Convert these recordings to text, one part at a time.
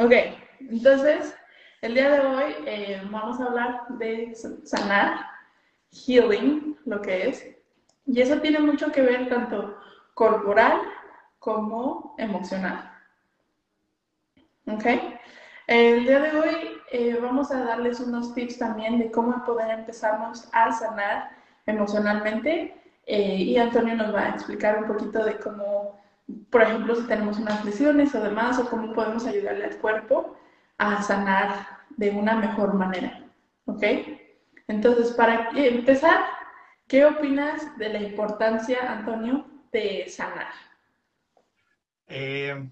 Ok, entonces el día de hoy eh, vamos a hablar de sanar, healing, lo que es, y eso tiene mucho que ver tanto corporal como emocional. ¿Ok? El día de hoy eh, vamos a darles unos tips también de cómo poder empezarnos a sanar emocionalmente eh, y Antonio nos va a explicar un poquito de cómo, por ejemplo, si tenemos unas lesiones o demás, o cómo podemos ayudarle al cuerpo a sanar de una mejor manera. ¿Ok? Entonces, para empezar, ¿qué opinas de la importancia, Antonio, de sanar? Eh,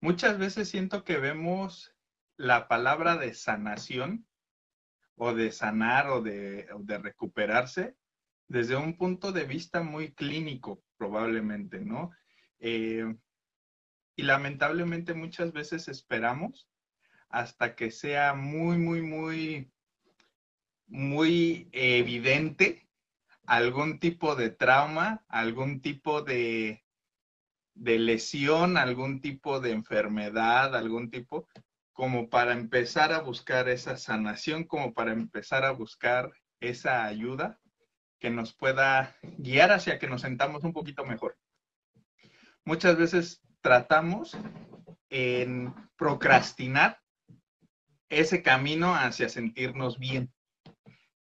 muchas veces siento que vemos la palabra de sanación o de sanar o de, recuperarse desde un punto de vista muy clínico, probablemente, ¿no? Eh, y lamentablemente muchas veces esperamos hasta que sea muy, muy, muy, muy evidente algún tipo de trauma, algún tipo de, de lesión, algún tipo de enfermedad, algún tipo, como para empezar a buscar esa sanación, como para empezar a buscar esa ayuda que nos pueda guiar hacia que nos sentamos un poquito mejor. Muchas veces tratamos en procrastinar ese camino hacia sentirnos bien.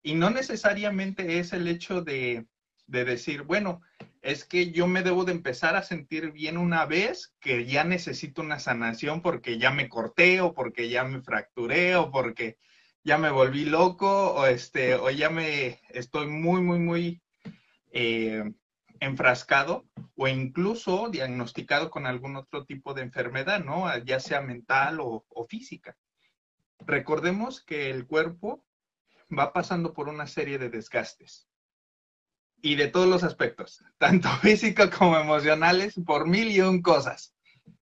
Y no necesariamente es el hecho de, de decir, bueno, es que yo me debo de empezar a sentir bien una vez que ya necesito una sanación porque ya me corté o porque ya me fracturé o porque ya me volví loco o este o ya me estoy muy muy muy eh, enfrascado o incluso diagnosticado con algún otro tipo de enfermedad, ¿no? Ya sea mental o, o física. Recordemos que el cuerpo va pasando por una serie de desgastes y de todos los aspectos, tanto físico como emocionales, por mil y un cosas.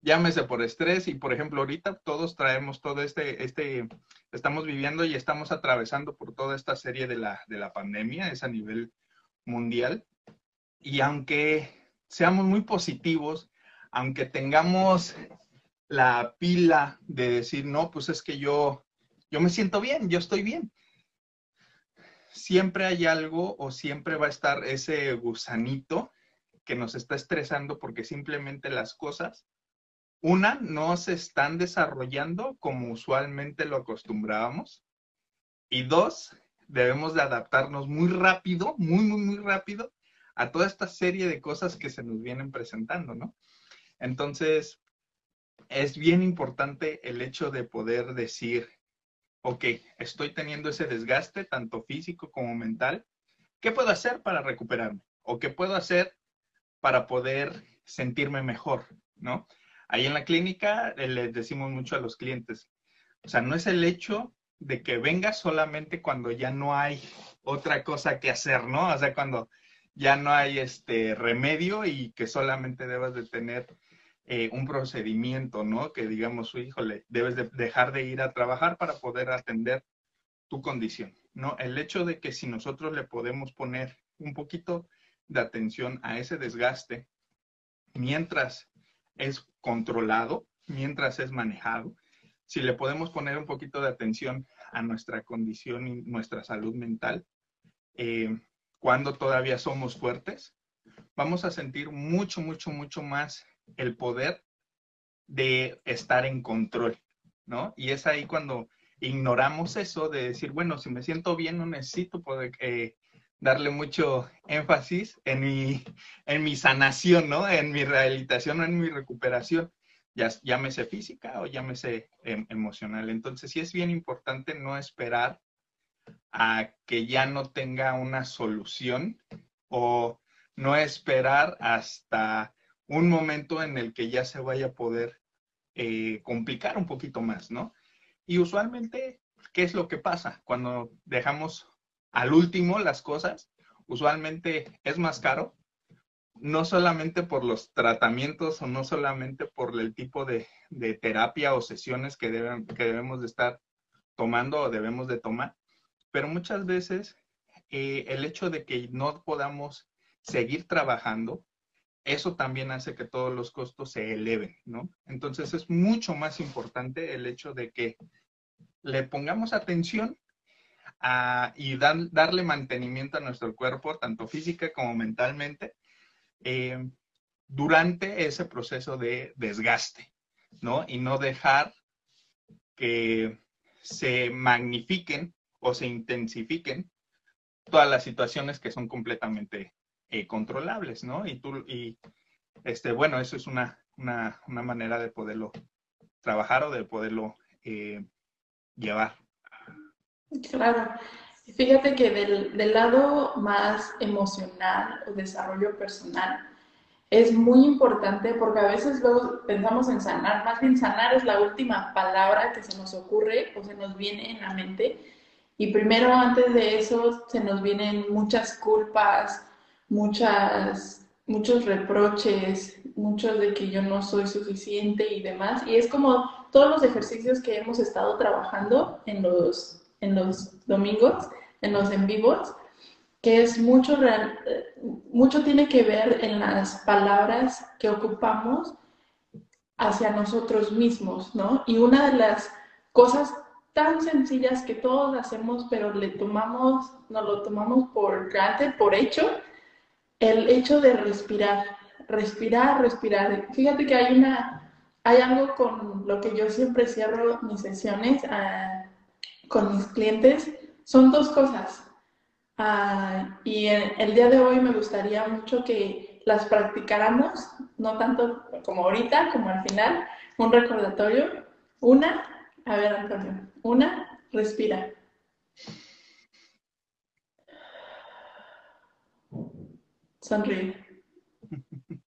Llámese por estrés y, por ejemplo, ahorita todos traemos todo este, este, estamos viviendo y estamos atravesando por toda esta serie de la, de la pandemia, es a nivel mundial. Y aunque seamos muy positivos, aunque tengamos la pila de decir, no, pues es que yo, yo me siento bien, yo estoy bien siempre hay algo o siempre va a estar ese gusanito que nos está estresando porque simplemente las cosas, una, no se están desarrollando como usualmente lo acostumbrábamos. Y dos, debemos de adaptarnos muy rápido, muy, muy, muy rápido a toda esta serie de cosas que se nos vienen presentando, ¿no? Entonces, es bien importante el hecho de poder decir, ok, estoy teniendo ese desgaste, tanto físico como mental, ¿qué puedo hacer para recuperarme? ¿O qué puedo hacer para poder sentirme mejor? ¿No? Ahí en la clínica eh, les decimos mucho a los clientes, o sea, no es el hecho de que venga solamente cuando ya no hay otra cosa que hacer, ¿no? O sea, cuando ya no hay este remedio y que solamente debas de tener eh, un procedimiento, ¿no? Que digamos, híjole, debes de dejar de ir a trabajar para poder atender tu condición, ¿no? El hecho de que si nosotros le podemos poner un poquito de atención a ese desgaste mientras es controlado, mientras es manejado, si le podemos poner un poquito de atención a nuestra condición y nuestra salud mental, eh, cuando todavía somos fuertes, vamos a sentir mucho, mucho, mucho más el poder de estar en control, ¿no? Y es ahí cuando ignoramos eso de decir, bueno, si me siento bien, no necesito poder eh, darle mucho énfasis en mi, en mi sanación, ¿no? En mi rehabilitación en mi recuperación, ya, llámese física o llámese em, emocional. Entonces, sí es bien importante no esperar a que ya no tenga una solución o no esperar hasta un momento en el que ya se vaya a poder eh, complicar un poquito más, ¿no? Y usualmente, ¿qué es lo que pasa? Cuando dejamos al último las cosas, usualmente es más caro, no solamente por los tratamientos o no solamente por el tipo de, terapia o sesiones que, debemos de estar tomando o debemos de tomar, pero muchas veces eh, el hecho de que no podamos seguir trabajando eso también hace que todos los costos se eleven, ¿no? Entonces es mucho más importante el hecho de que le pongamos atención y darle mantenimiento a nuestro cuerpo, tanto física como mentalmente, eh, durante ese proceso de desgaste, ¿no? Y no dejar que se magnifiquen o se intensifiquen todas las situaciones que son completamente eh, controlables, ¿no? Y tú, y este, bueno, eso es una, una, una manera de poderlo trabajar o de poderlo eh, llevar. Claro. Fíjate que del, del, lado más emocional o desarrollo personal es muy importante porque a veces luego pensamos en sanar, más bien sanar es la última palabra que se nos ocurre o se nos viene en la mente. Y primero antes de eso se nos vienen muchas culpas, muchas, muchos reproches, muchos de que yo no soy suficiente y demás. Y es como todos los ejercicios que hemos estado trabajando en los en los domingos, en los en vivos, que es mucho, mucho tiene que ver en las palabras que ocupamos hacia nosotros mismos, ¿no? Y una de las cosas tan sencillas que todos hacemos, pero le tomamos, nos lo tomamos por granted, por hecho, el hecho de respirar, respirar, respirar. Fíjate que hay una, hay algo con lo que yo siempre cierro mis sesiones. a con mis clientes son dos cosas. Ah, y el, día de hoy me gustaría mucho que las practicáramos, no tanto como ahorita, como al final, un recordatorio. Una, a ver Antonio, una, respira. Sonríe.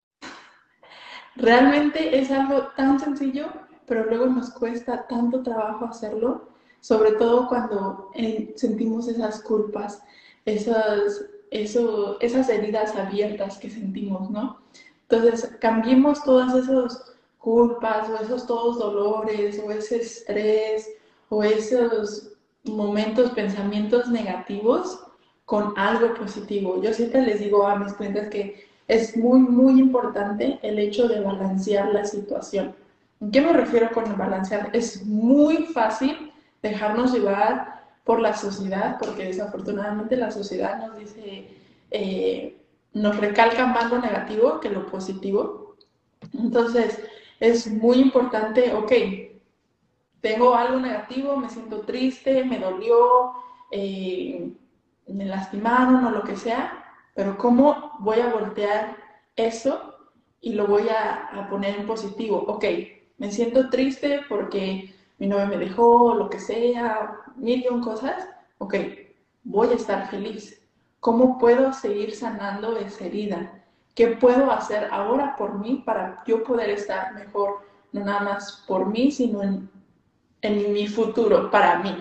Realmente es algo tan sencillo, pero luego nos cuesta tanto trabajo hacerlo sobre todo cuando eh, sentimos esas culpas, esas, eso, esas heridas abiertas que sentimos, ¿no? Entonces, cambiemos todas esas culpas o esos todos dolores o ese estrés o esos momentos, pensamientos negativos con algo positivo. Yo siempre les digo a mis clientes que es muy, muy importante el hecho de balancear la situación. ¿En qué me refiero con balancear? Es muy fácil dejarnos llevar por la sociedad, porque desafortunadamente la sociedad nos dice, eh, nos recalca más lo negativo que lo positivo. Entonces, es muy importante, ok, tengo algo negativo, me siento triste, me dolió, eh, me lastimaron o lo que sea, pero ¿cómo voy a voltear eso y lo voy a, a poner en positivo? Ok, me siento triste porque mi novia me dejó, lo que sea, mil y cosas, ok, voy a estar feliz. ¿Cómo puedo seguir sanando esa herida? ¿Qué puedo hacer ahora por mí para yo poder estar mejor, no nada más por mí, sino en, en mi futuro, para mí,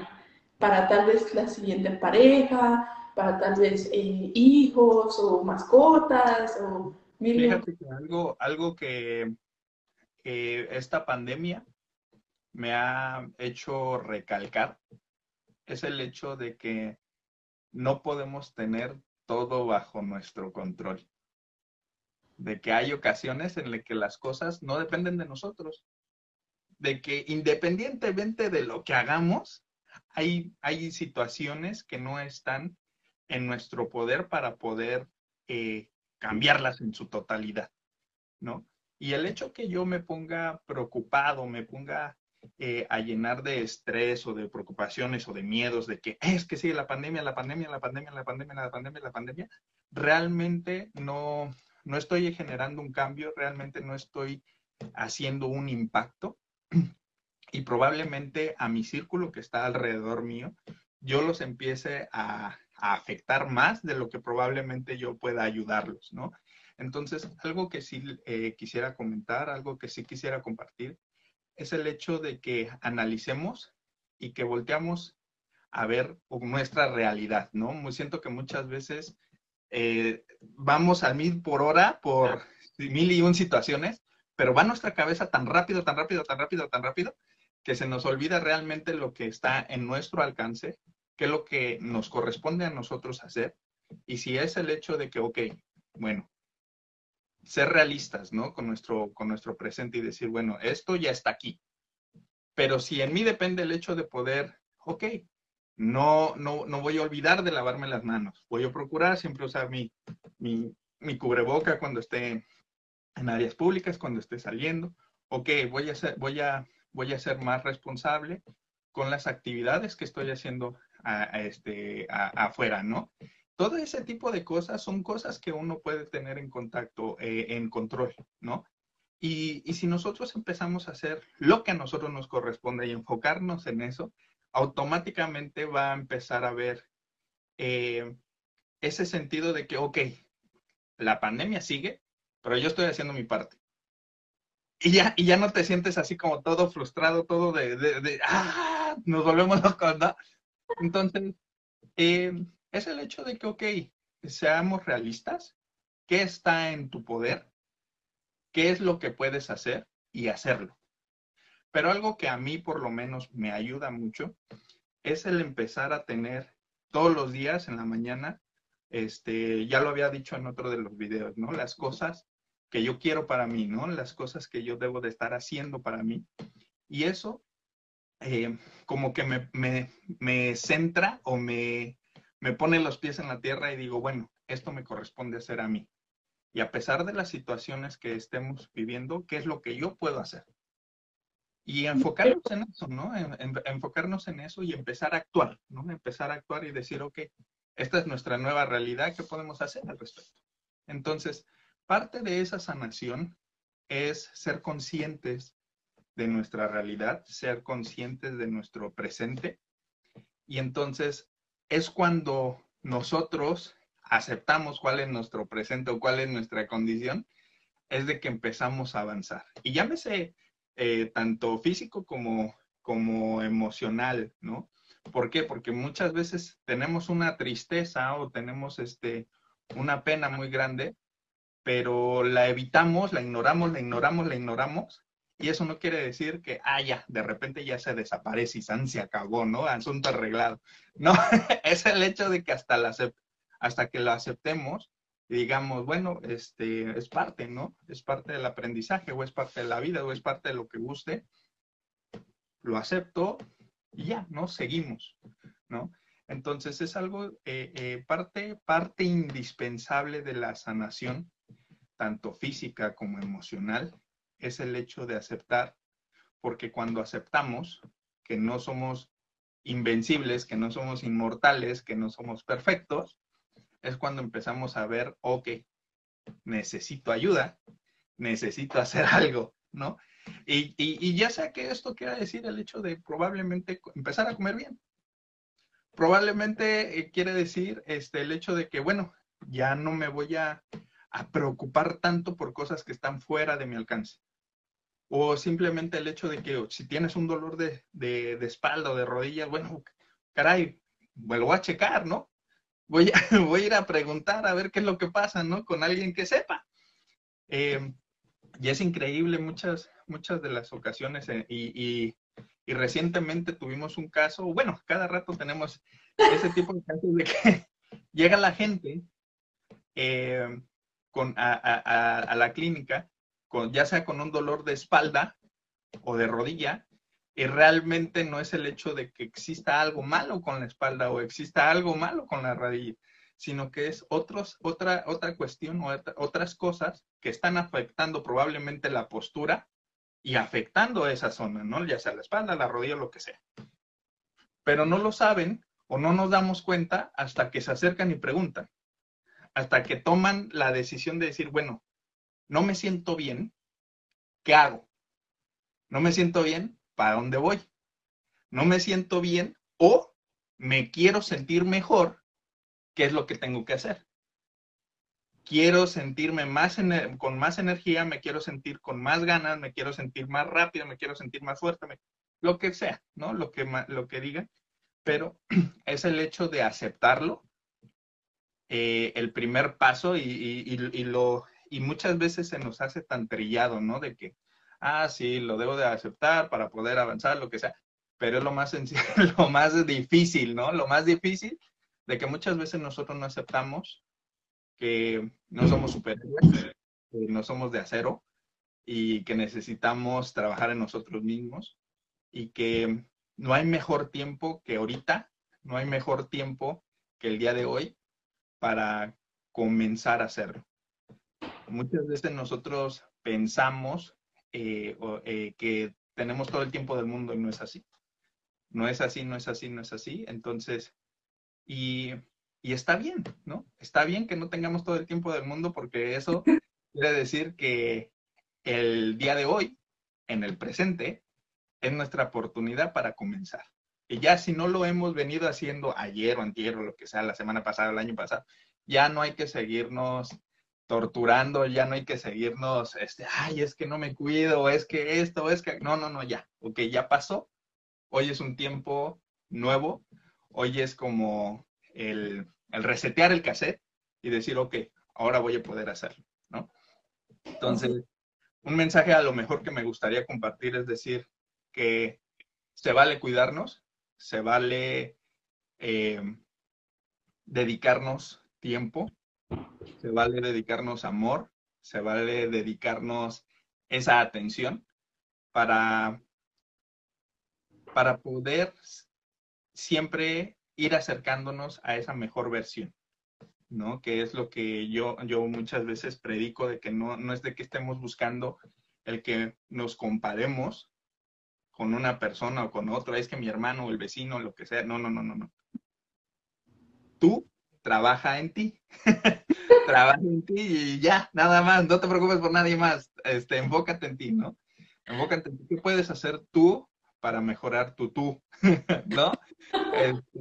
para tal vez la siguiente pareja, para tal vez eh, hijos o mascotas o mil Fíjate que algo, algo que esta pandemia me ha hecho recalcar es el hecho de que no podemos tener todo bajo nuestro control. De que hay ocasiones en las que las cosas no dependen de nosotros. De que independientemente de lo que hagamos, hay, hay situaciones que no están en nuestro poder para poder eh, cambiarlas en su totalidad, ¿no? Y el hecho que yo me ponga preocupado, me ponga eh, a llenar de estrés o de preocupaciones o de miedos de que es que sigue la pandemia, la pandemia, la pandemia, la pandemia, la pandemia, la pandemia, realmente no, no estoy generando un cambio, realmente no estoy haciendo un impacto y probablemente a mi círculo que está alrededor mío, yo los empiece a, afectar más de lo que probablemente yo pueda ayudarlos, ¿no? Entonces, algo que sí eh, quisiera comentar, algo que sí quisiera compartir, es el hecho de que analicemos y que volteamos a ver nuestra realidad, ¿no? Me siento que muchas veces eh, vamos al mil por hora por mil y un situaciones, pero va nuestra cabeza tan rápido, tan rápido, tan rápido, tan rápido, que se nos olvida realmente lo que está en nuestro alcance, qué es lo que nos corresponde a nosotros hacer. Y si es el hecho de que, ok, bueno, ser realistas, ¿no? Con nuestro, con nuestro presente y decir, bueno, esto ya está aquí. Pero si en mí depende el hecho de poder, ok, no, no, no voy a olvidar de lavarme las manos. Voy a procurar siempre usar mi, mi, mi cubreboca cuando esté en áreas públicas, cuando esté saliendo. Ok, voy a ser, voy a, voy a ser más responsable con las actividades que estoy haciendo este, afuera, ¿no? Todo ese tipo de cosas son cosas que uno puede tener en contacto, eh, en control, ¿no? Y, y, si nosotros empezamos a hacer lo que a nosotros nos corresponde y enfocarnos en eso, automáticamente va a empezar a ver eh, ese sentido de que, ok, la pandemia sigue, pero yo estoy haciendo mi parte. Y ya, y ya no te sientes así como todo frustrado, todo de, de, ah, nos volvemos locos, ¿no? Entonces, eh, es el hecho de que, ok, seamos realistas, ¿qué está en tu poder? ¿Qué es lo que puedes hacer? Y hacerlo. Pero algo que a mí por lo menos me ayuda mucho es el empezar a tener todos los días en la mañana, este, ya lo había dicho en otro de los videos, ¿no? Las cosas que yo quiero para mí, ¿no? Las cosas que yo debo de estar haciendo para mí. Y eso eh, como que me, me, me centra o me, me pone los pies en la tierra y digo, bueno, esto me corresponde hacer a mí. Y a pesar de las situaciones que estemos viviendo, ¿qué es lo que yo puedo hacer? Y enfocarnos en eso, ¿no? enfocarnos en eso y empezar a actuar, ¿no? Empezar a actuar y decir, ok, esta es nuestra nueva realidad, ¿qué podemos hacer al respecto? Entonces, parte de esa sanación es ser conscientes de nuestra realidad, ser conscientes de nuestro presente. Y entonces es cuando nosotros aceptamos cuál es nuestro presente o cuál es nuestra condición, es de que empezamos a avanzar. Y llámese eh, tanto físico como, como emocional, ¿no? ¿Por qué? Porque muchas veces tenemos una tristeza o tenemos este, una pena muy grande, pero la evitamos, la ignoramos, la ignoramos, la ignoramos, y eso no quiere decir que, ah, ya, de repente ya se desaparece y se acabó, ¿no? Asunto arreglado. No, es el hecho de que hasta, la, hasta que lo aceptemos digamos, bueno, este, es parte, ¿no? Es parte del aprendizaje o es parte de la vida o es parte de lo que guste. Lo acepto y ya, ¿no? Seguimos, ¿no? Entonces es algo, eh, eh, parte, parte indispensable de la sanación, tanto física como emocional, es el hecho de aceptar, porque cuando aceptamos que no somos invencibles, que no somos inmortales, que no somos perfectos, es cuando empezamos a ver, ok, necesito ayuda, necesito hacer algo, ¿no? Y, y, ya sea que esto quiera decir el hecho de probablemente empezar a comer bien. Probablemente eh, quiere decir este, el hecho de que, bueno, ya no me voy a, a preocupar tanto por cosas que están fuera de mi alcance. O simplemente el hecho de que si tienes un dolor de, de, espalda o de rodillas, bueno, caray, me lo voy a checar, ¿no? Voy a, voy a ir a preguntar a ver qué es lo que pasa, ¿no? Con alguien que sepa. Eh, y es increíble muchas, muchas de las ocasiones eh, y, y, y, recientemente tuvimos un caso, bueno, cada rato tenemos ese tipo de casos de que llega la gente eh, con, a, a, a, la clínica ya sea con un dolor de espalda o de rodilla, y realmente no es el hecho de que exista algo malo con la espalda o exista algo malo con la rodilla, sino que es otros, otra, otra cuestión o otras cosas que están afectando probablemente la postura y afectando esa zona, ¿no? Ya sea la espalda, la rodilla, lo que sea. Pero no lo saben o no nos damos cuenta hasta que se acercan y preguntan, hasta que toman la decisión de decir, bueno, no me siento bien, ¿qué hago? No me siento bien, ¿para dónde voy? No me siento bien o me quiero sentir mejor, ¿qué es lo que tengo que hacer? Quiero sentirme más con más energía, me quiero sentir con más ganas, me quiero sentir más rápido, me quiero sentir más fuerte, lo que sea, ¿no? Lo que, lo que diga, pero es el hecho de aceptarlo, eh, el primer paso y, lo, y muchas veces se nos hace tan trillado, ¿no? De que, ah, sí, lo debo de aceptar para poder avanzar, lo que sea, pero es lo más sencillo, lo más difícil, ¿no? Lo más difícil de que muchas veces nosotros no aceptamos que no somos superiores, no somos de acero y que necesitamos trabajar en nosotros mismos y que no hay mejor tiempo que ahorita, no hay mejor tiempo que el día de hoy para comenzar a hacerlo. Muchas veces nosotros pensamos eh, eh, que tenemos todo el tiempo del mundo y no es así. No es así, no es así, no es así. Entonces, y, y está bien, ¿no? Está bien que no tengamos todo el tiempo del mundo porque eso quiere decir que el día de hoy, en el presente, es nuestra oportunidad para comenzar. Y ya si no lo hemos venido haciendo ayer o antier o lo que sea, la semana pasada, el año pasado, ya no hay que seguirnos torturando, ya no hay que seguirnos, este, ay, es que no me cuido, es que esto, es que, no, no, no, ya, ok, ya pasó. Hoy es un tiempo nuevo, hoy es como el, el resetear el cassette y decir, ok, ahora voy a poder hacerlo, ¿no? Entonces, un mensaje a lo mejor que me gustaría compartir es decir que se vale cuidarnos, se vale eh, dedicarnos tiempo, se vale dedicarnos amor, se vale dedicarnos esa atención para, para poder siempre ir acercándonos a esa mejor versión, ¿no? Que es lo que yo, yo muchas veces predico de que no, no es de que estemos buscando el que nos comparemos con una persona o con otro, es que mi hermano o el vecino, lo que sea, no, no, no, no, no. Tú trabaja en ti. trabaja en ti y ya, nada más, no te preocupes por nadie más. Este, enfócate en ti, ¿no? Enfócate en ti. ¿Qué puedes hacer tú para mejorar tu tú? ¿No? Este,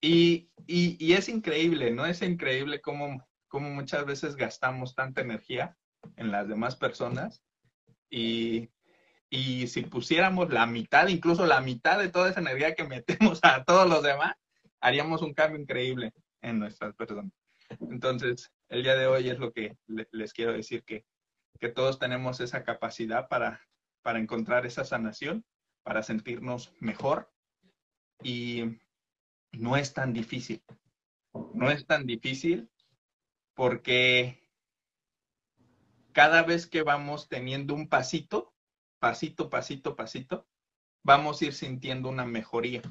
y, y, es increíble, ¿no? Es increíble cómo, cómo muchas veces gastamos tanta energía en las demás personas y, y si pusiéramos la mitad, incluso la mitad de toda esa energía que metemos a todos los demás, haríamos un cambio increíble en nuestras. Entonces, el día de hoy es lo que les quiero decir, que, que todos tenemos esa capacidad para, para encontrar esa sanación, para sentirnos mejor y no es tan difícil. No es tan difícil porque cada vez que vamos teniendo un pasito, pasito, pasito, pasito, vamos a ir sintiendo una mejoría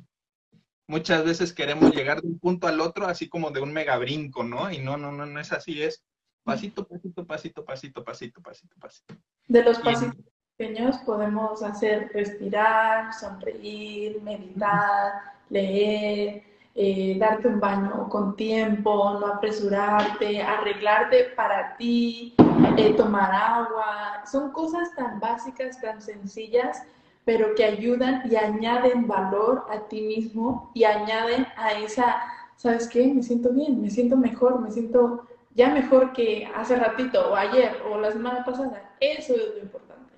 muchas veces queremos llegar de un punto al otro así como de un mega brinco, ¿no? Y no, no, no, no es así, es pasito, pasito, pasito, pasito, pasito, pasito, pasito. De los pasitos pequeños podemos hacer respirar, sonreír, meditar, leer, eh, darte un baño con tiempo, no apresurarte, arreglarte para ti, eh, tomar agua. Son cosas tan básicas, tan sencillas, pero que ayudan y añaden valor a ti mismo y añaden a esa, ¿sabes qué? Me siento bien, me siento mejor, me siento ya mejor que hace ratito o ayer o la semana pasada. Eso es lo importante.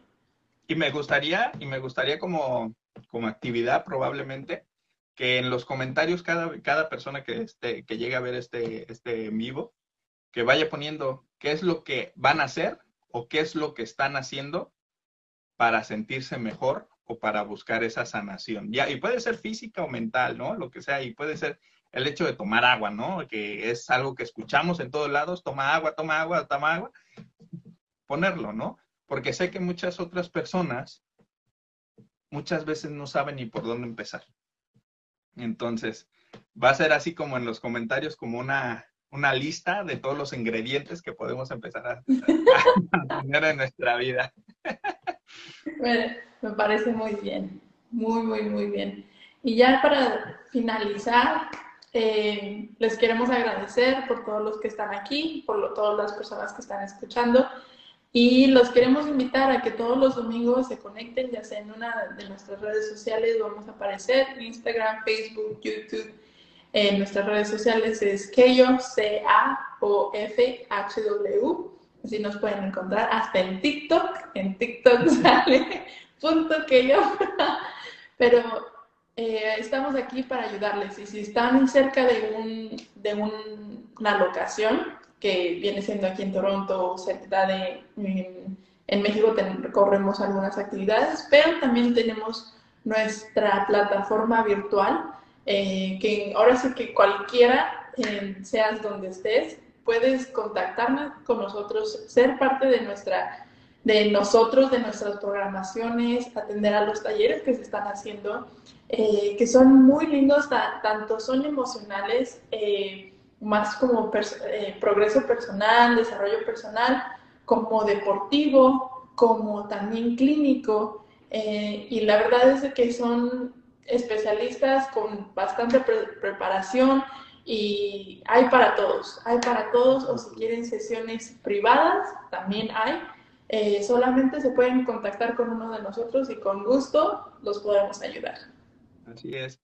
Y me gustaría, y me gustaría como, como actividad probablemente, que en los comentarios cada, cada persona que, esté, que llegue a ver este, este en vivo, que vaya poniendo qué es lo que van a hacer o qué es lo que están haciendo para sentirse mejor o para buscar esa sanación. Y puede ser física o mental, ¿no? Lo que sea, y puede ser el hecho de tomar agua, ¿no? Que es algo que escuchamos en todos lados, toma agua, toma agua, toma agua, ponerlo, ¿no? Porque sé que muchas otras personas muchas veces no saben ni por dónde empezar. Entonces, va a ser así como en los comentarios, como una, una lista de todos los ingredientes que podemos empezar a, a tener en nuestra vida. Bueno, me parece muy bien, muy, muy, muy bien. Y ya para finalizar, eh, les queremos agradecer por todos los que están aquí, por todas las personas que están escuchando. Y los queremos invitar a que todos los domingos se conecten, ya sea en una de nuestras redes sociales, vamos a aparecer, Instagram, Facebook, YouTube. En nuestras redes sociales es Keyo, C-A-O-F-H-W. Así nos pueden encontrar hasta en TikTok. En TikTok sale punto que yo. Pero eh, estamos aquí para ayudarles. Y si están cerca de, un, de una locación, que viene siendo aquí en Toronto o cerca de. En, México recorremos algunas actividades, pero también tenemos nuestra plataforma virtual, eh, que ahora sí que cualquiera, eh, seas donde estés, puedes contactarnos con nosotros, ser parte de nuestra de nosotros, de nuestras programaciones, atender a los talleres que se están haciendo, eh, que son muy lindos, tanto son emocionales, eh, más como eh, progreso personal, desarrollo personal, como deportivo, como también clínico. y la verdad es que son especialistas con bastante preparación y hay para todos, hay para todos o si quieren sesiones privadas, también hay. Eh, solamente se pueden contactar con uno de nosotros y con gusto los podemos ayudar. Así es.